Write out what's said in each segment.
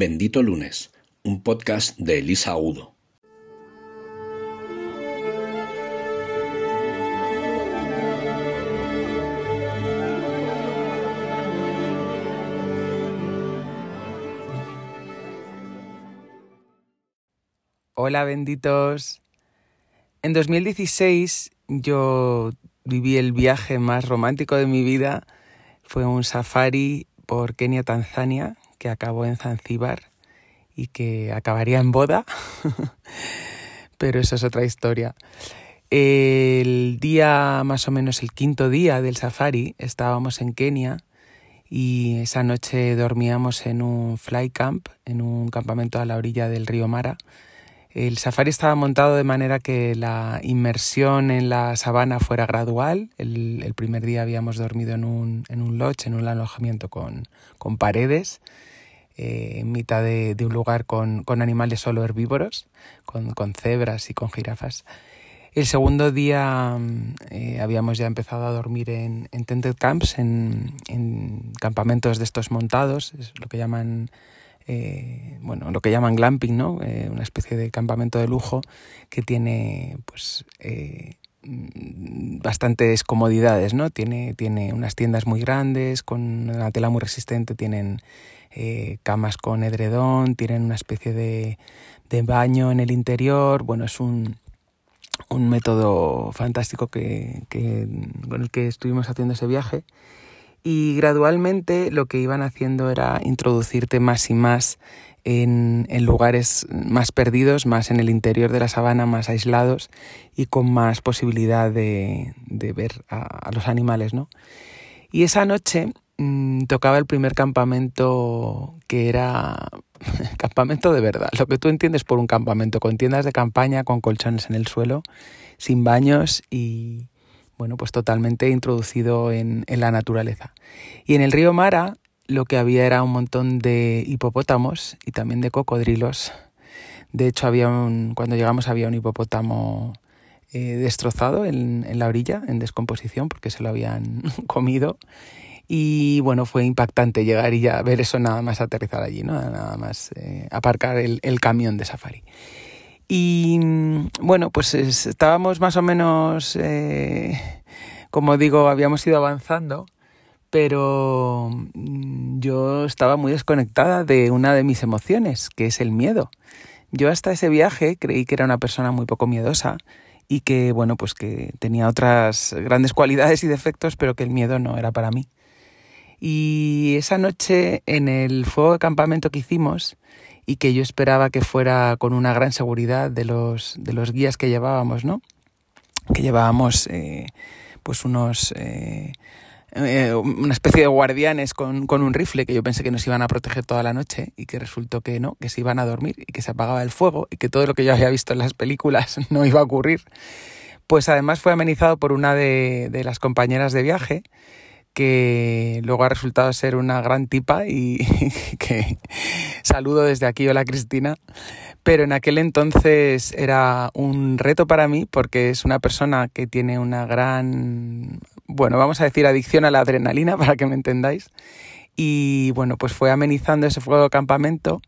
Bendito Lunes, un podcast de Elisa Udo. Hola benditos. En 2016 yo viví el viaje más romántico de mi vida. Fue un safari por Kenia, Tanzania, que acabó en Zanzíbar y que acabaría en boda. Pero eso es otra historia. El día, más o menos el quinto día del safari, estábamos en Kenia y esa noche dormíamos en un fly camp, en un campamento a la orilla del río Mara el safari estaba montado de manera que la inmersión en la sabana fuera gradual. El, primer día habíamos dormido en un, en un lodge, en un alojamiento con, paredes, eh, en mitad de, un lugar con, animales solo herbívoros, con, cebras y con jirafas. El segundo día eh, habíamos ya empezado a dormir en, en tented camps, en, en, campamentos de estos montados, es lo que llaman eh, bueno, lo que llaman glamping, ¿no? Eh, una especie de campamento de lujo que tiene, pues, eh, bastantes comodidades, ¿no? Tiene, tiene unas tiendas muy grandes, con una tela muy resistente, tienen camas con edredón, tienen una especie de, de baño en el interior, bueno, es un, un método fantástico que, que, con el que estuvimos haciendo ese viaje y gradualmente lo que iban haciendo era introducirte más y más en, lugares más perdidos, más en el interior de la sabana, más aislados y con más posibilidad de, ver a, los animales, ¿no? Y esa noche mm, tocaba el primer campamento que era campamento de verdad, lo que tú entiendes por un campamento, con tiendas de campaña, con colchones en el suelo, sin baños y, bueno, pues totalmente introducido en, la naturaleza. Y en el río Mara lo que había era un montón de hipopótamos y también de cocodrilos. De hecho, había un, cuando llegamos había un hipopótamo eh, destrozado en, la orilla, en descomposición, porque se lo habían comido. Y bueno, fue impactante llegar y ya ver eso nada más aterrizar allí, ¿no? Nada más eh, aparcar el, el, camión de safari. Y bueno, pues estábamos más o menos, eh, como digo, habíamos ido avanzando, pero mm, yo estaba muy desconectada de una de mis emociones, que es el miedo. Yo hasta ese viaje creí que era una persona muy poco miedosa y que, bueno, pues que tenía otras grandes cualidades y defectos, pero que el miedo no era para mí. Y esa noche en el fuego de campamento que hicimos, y que yo esperaba que fuera con una gran seguridad de los, de los guías que llevábamos, ¿no? Que llevábamos eh, pues unos... Eh, eh, una especie de guardianes con, con, un rifle que yo pensé que nos iban a proteger toda la noche y que resultó que no, que se iban a dormir y que se apagaba el fuego y que todo lo que yo había visto en las películas no iba a ocurrir. Pues además fue amenizado por una de, de las compañeras de viaje que luego ha resultado ser una gran tipa y que saludo desde aquí, hola Cristina, pero en aquel entonces era un reto para mí porque es una persona que tiene una gran, bueno, vamos a decir adicción a la adrenalina para que me entendáis. Y bueno, pues fue amenizando ese fuego de campamento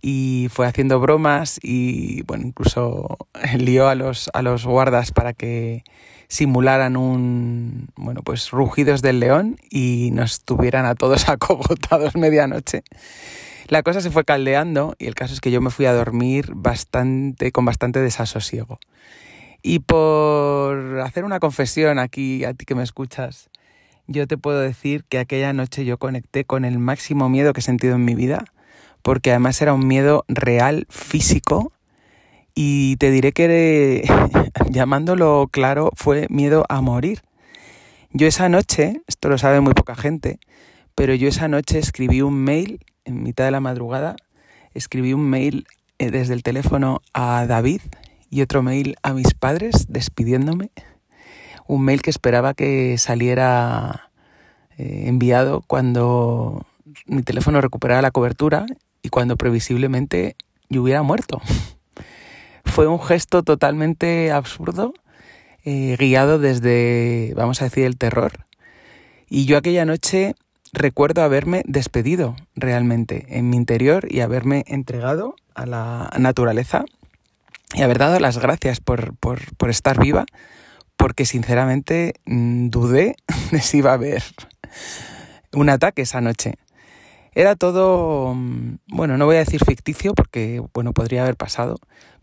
y fue haciendo bromas y bueno, incluso lió a los, a los guardas para que simularan un, bueno, pues rugidos del león y nos tuvieran a todos acogotados medianoche. La cosa se fue caldeando y el caso es que yo me fui a dormir bastante, con bastante desasosiego. Y por hacer una confesión aquí a ti que me escuchas, yo te puedo decir que aquella noche yo conecté con el máximo miedo que he sentido en mi vida, porque además era un miedo real, físico, y te diré que, llamándolo claro, fue miedo a morir. Yo esa noche, esto lo sabe muy poca gente, pero yo esa noche escribí un mail en mitad de la madrugada, escribí un mail eh, desde el teléfono a David y otro mail a mis padres despidiéndome. Un mail que esperaba que saliera eh, enviado cuando mi teléfono recuperara la cobertura y cuando previsiblemente yo hubiera muerto. Fue un gesto totalmente absurdo, eh, guiado desde, vamos a decir, el terror. Y yo aquella noche recuerdo haberme despedido realmente en mi interior y haberme entregado a la naturaleza y haber dado las gracias por, por, estar viva, porque sinceramente mm, dudé de si iba a haber un ataque esa noche. Era todo, mm, bueno, no voy a decir ficticio porque, bueno, podría haber pasado,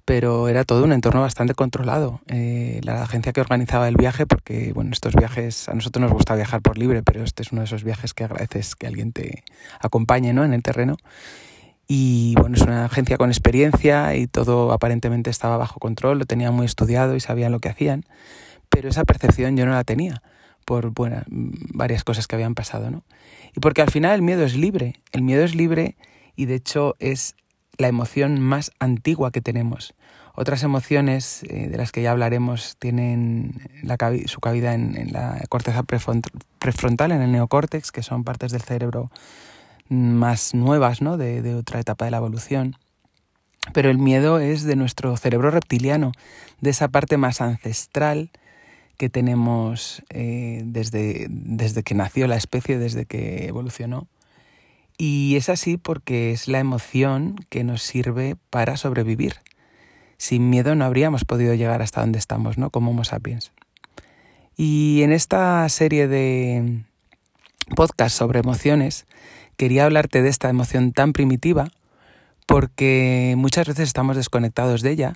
pero era todo un entorno bastante controlado. Eh, la agencia que organizaba el viaje, porque, bueno, estos viajes, a nosotros nos gusta viajar por libre, pero este es uno de esos viajes que agradeces que alguien te acompañe, ¿no? En el terreno. Y bueno, es una agencia con experiencia y todo aparentemente estaba bajo control, lo tenían muy estudiado y sabían lo que hacían, pero esa percepción yo no la tenía por bueno, varias cosas que habían pasado, ¿no? Y porque al final el miedo es libre, el miedo es libre y de hecho es la emoción más antigua que tenemos. Otras emociones eh, de las que ya hablaremos tienen su cabida en, la corteza prefrontal, en el neocórtex, que son partes del cerebro más nuevas, ¿no? De, otra etapa de la evolución. Pero el miedo es de nuestro cerebro reptiliano, de esa parte más ancestral que tenemos eh, desde, desde que nació la especie, desde que evolucionó. Y es así porque es la emoción que nos sirve para sobrevivir. Sin miedo no habríamos podido llegar hasta donde estamos, ¿no? Como Homo sapiens. Y en esta serie de podcasts sobre emociones, quería hablarte de esta emoción tan primitiva porque muchas veces estamos desconectados de ella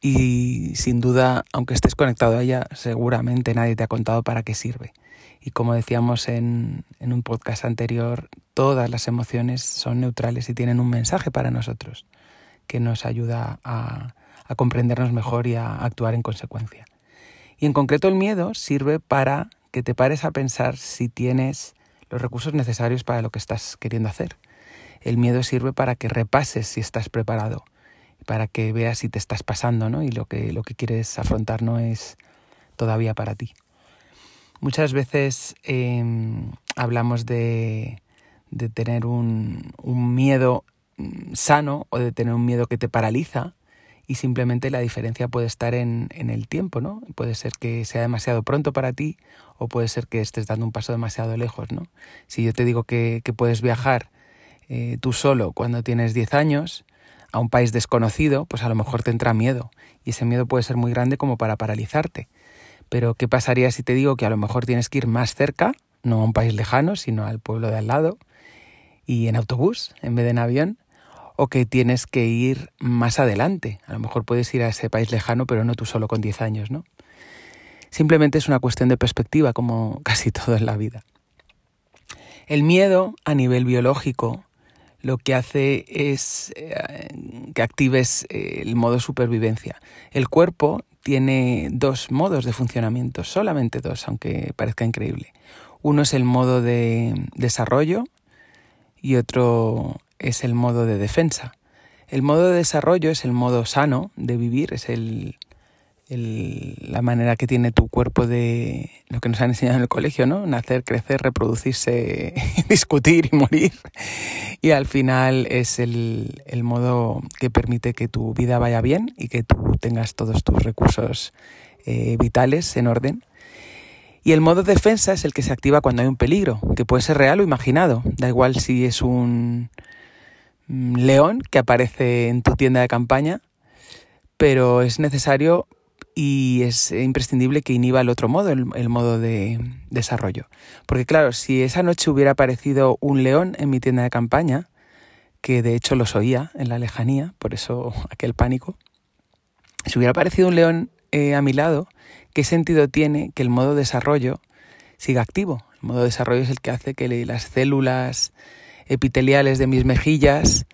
y sin duda, aunque estés conectado a ella, seguramente nadie te ha contado para qué sirve. Y como decíamos en, en un podcast anterior, todas las emociones son neutrales y tienen un mensaje para nosotros que nos ayuda a, comprendernos mejor y a actuar en consecuencia. Y en concreto el miedo sirve para que te pares a pensar si tienes los recursos necesarios para lo que estás queriendo hacer. El miedo sirve para que repases si estás preparado para que veas si te estás pasando, ¿no? Y lo que, lo que quieres afrontar no es todavía para ti. Muchas veces em, hablamos de, de tener un, un, miedo mm, sano o de tener un miedo que te paraliza y simplemente la diferencia puede estar en, en, el tiempo, ¿no? Puede ser que sea demasiado pronto para ti o puede ser que estés dando un paso demasiado lejos, ¿no? Si yo te digo que, que puedes viajar eh, tú solo cuando tienes 10 años, a un país desconocido, pues a lo mejor te entra miedo y ese miedo puede ser muy grande como para paralizarte. Pero ¿qué pasaría si te digo que a lo mejor tienes que ir más cerca, no a un país lejano, sino al pueblo de al lado y en autobús en vez de en avión? O que tienes que ir más adelante. A lo mejor puedes ir a ese país lejano, pero no tú solo con 10 años, ¿no? Simplemente es una cuestión de perspectiva, como casi todo en la vida. El miedo a nivel biológico lo que hace es eh, que actives eh, el modo supervivencia. El cuerpo tiene dos modos de funcionamiento, solamente dos, aunque parezca increíble. Uno es el modo de desarrollo y otro es el modo de defensa. El modo de desarrollo es el modo sano de vivir, es el, la manera que tiene tu cuerpo de lo que nos han enseñado en el colegio, ¿no? Nacer, crecer, reproducirse, discutir y morir. Y al final es el, el, modo que permite que tu vida vaya bien y que tú tengas todos tus recursos eh, vitales en orden. Y el modo defensa es el que se activa cuando hay un peligro, que puede ser real o imaginado. Da igual si es un mm, león que aparece en tu tienda de campaña, pero es necesario y es imprescindible que inhiba el otro modo, el, modo de desarrollo. Porque claro, si esa noche hubiera aparecido un león en mi tienda de campaña, que de hecho los oía en la lejanía, por eso aquel pánico, si hubiera aparecido un león a mi lado, ¿qué sentido tiene que el modo desarrollo siga activo? El modo desarrollo es el que hace que las células epiteliales de mis mejillas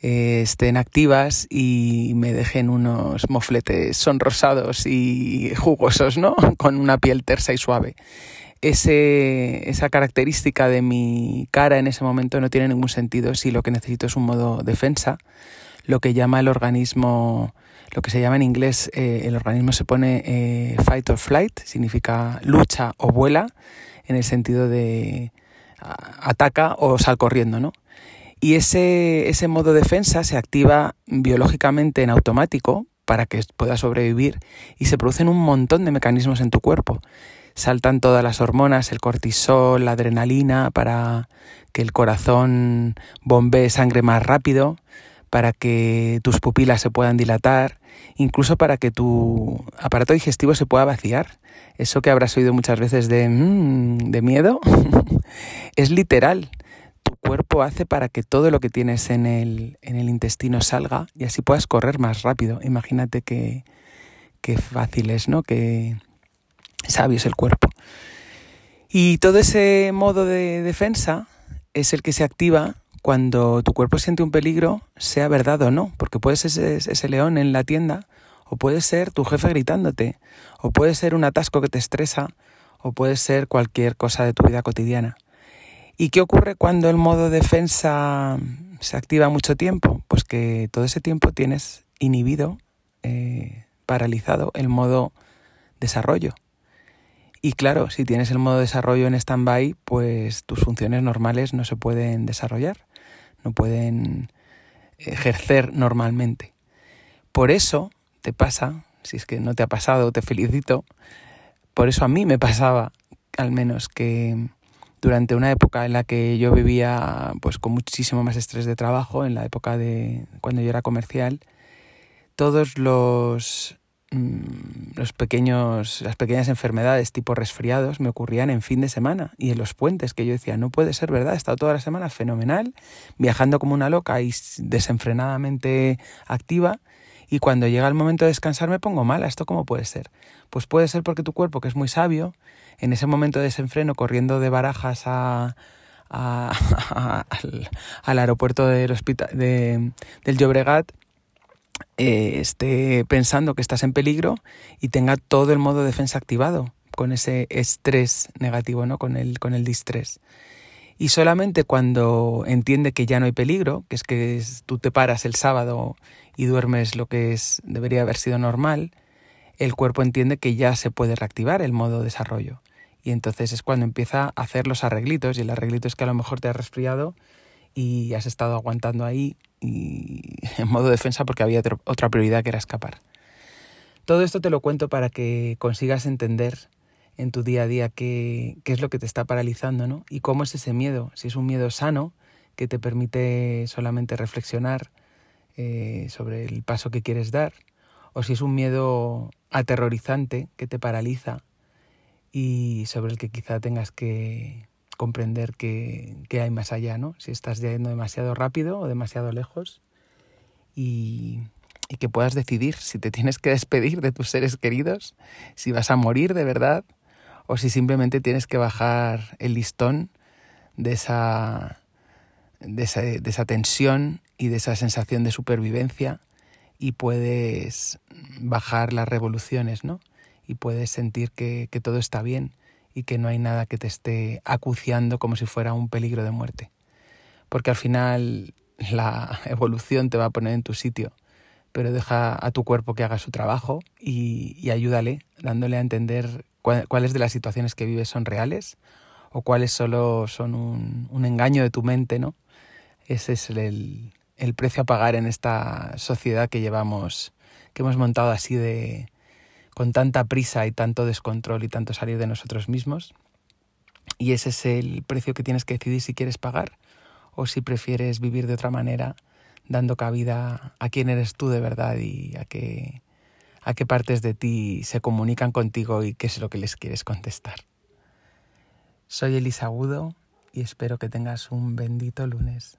eh, estén activas y me dejen unos mofletes sonrosados y jugosos, ¿no? Con una piel tersa y suave. Ese, esa característica de mi cara en ese momento no tiene ningún sentido si lo que necesito es un modo defensa, lo que llama el organismo, lo que se llama en inglés, eh, el organismo se pone eh, fight or flight, significa lucha o vuela, en el sentido de ataca o sal corriendo, ¿no? Y ese, ese modo de defensa se activa biológicamente en automático para que pueda sobrevivir y se producen un montón de mecanismos en tu cuerpo. saltan todas las hormonas, el cortisol, la adrenalina, para que el corazón bombee sangre más rápido, para que tus pupilas se puedan dilatar, incluso para que tu aparato digestivo se pueda vaciar. Eso que habrás oído muchas veces de, mm, miedo, es literal. Tu cuerpo hace para que todo lo que tienes en el, intestino salga y así puedas correr más rápido. Imagínate que fácil es, ¿no? Que sabio es el cuerpo. Y todo ese modo de defensa es el que se activa cuando tu cuerpo siente un peligro, sea verdad o no, porque puede ser ese, león en la tienda, o puede ser tu jefe gritándote, o puede ser un atasco que te estresa, o puede ser cualquier cosa de tu vida cotidiana. ¿Y qué ocurre cuando el modo defensa se activa mucho tiempo? Pues que todo ese tiempo tienes inhibido, eh, paralizado el modo desarrollo. Y claro, si tienes el modo desarrollo en stand-by, pues tus funciones normales no se pueden desarrollar, no pueden ejercer normalmente. Por eso te pasa, si es que no te ha pasado, te felicito, por eso a mí me pasaba, al menos, que durante una época en la que yo vivía pues con muchísimo más estrés de trabajo, en la época de cuando yo era comercial, todos los los pequeños, las pequeñas enfermedades tipo resfriados me ocurrían en fin de semana y en los puentes que yo decía, no puede ser verdad, he estado toda la semana fenomenal, viajando como una loca y desenfrenadamente activa y cuando llega el momento de descansar me pongo mala, ¿esto cómo puede ser? Pues puede ser porque tu cuerpo, que es muy sabio, en ese momento de desenfreno, corriendo de barajas a, al, al, aeropuerto del, hospital, de, del Llobregat, eh, esté pensando que estás en peligro y tenga todo el modo de defensa activado con ese estrés negativo, ¿no? Con el, con el distrés. Y solamente cuando entiende que ya no hay peligro, que es que tú te paras el sábado y duermes lo que es, debería haber sido normal, el cuerpo entiende que ya se puede reactivar el modo desarrollo. Y entonces es cuando empieza a hacer los arreglitos, y el arreglito es que a lo mejor te has resfriado y has estado aguantando ahí y en modo defensa porque había otra prioridad que era escapar. Todo esto te lo cuento para que consigas entender en tu día a día qué, qué es lo que te está paralizando, ¿no? Y cómo es ese miedo, si es un miedo sano que te permite solamente reflexionar eh, sobre el paso que quieres dar, o si es un miedo aterrorizante que te paraliza y sobre el que quizá tengas que, comprender qué, hay más allá, ¿no? Si estás yendo demasiado rápido o demasiado lejos y, y que puedas decidir si te tienes que despedir de tus seres queridos, si vas a morir de verdad o si simplemente tienes que bajar el listón de esa, de esa, de esa tensión y de esa sensación de supervivencia y puedes bajar las revoluciones, ¿no? Y puedes sentir que, que todo está bien y que no hay nada que te esté acuciando como si fuera un peligro de muerte. Porque al final la evolución te va a poner en tu sitio, pero deja a tu cuerpo que haga su trabajo y, ayúdale, dándole a entender cuáles de las situaciones que vives son reales o cuáles solo son un, un engaño de tu mente, ¿no? Ese es el, el precio a pagar en esta sociedad que llevamos, que hemos montado así de, con tanta prisa y tanto descontrol y tanto salir de nosotros mismos. Y ese es el precio que tienes que decidir si quieres pagar o si prefieres vivir de otra manera, dando cabida a quién eres tú de verdad y a qué, a partes de ti se comunican contigo y qué es lo que les quieres contestar. Soy Elisa Agudo y espero que tengas un bendito lunes.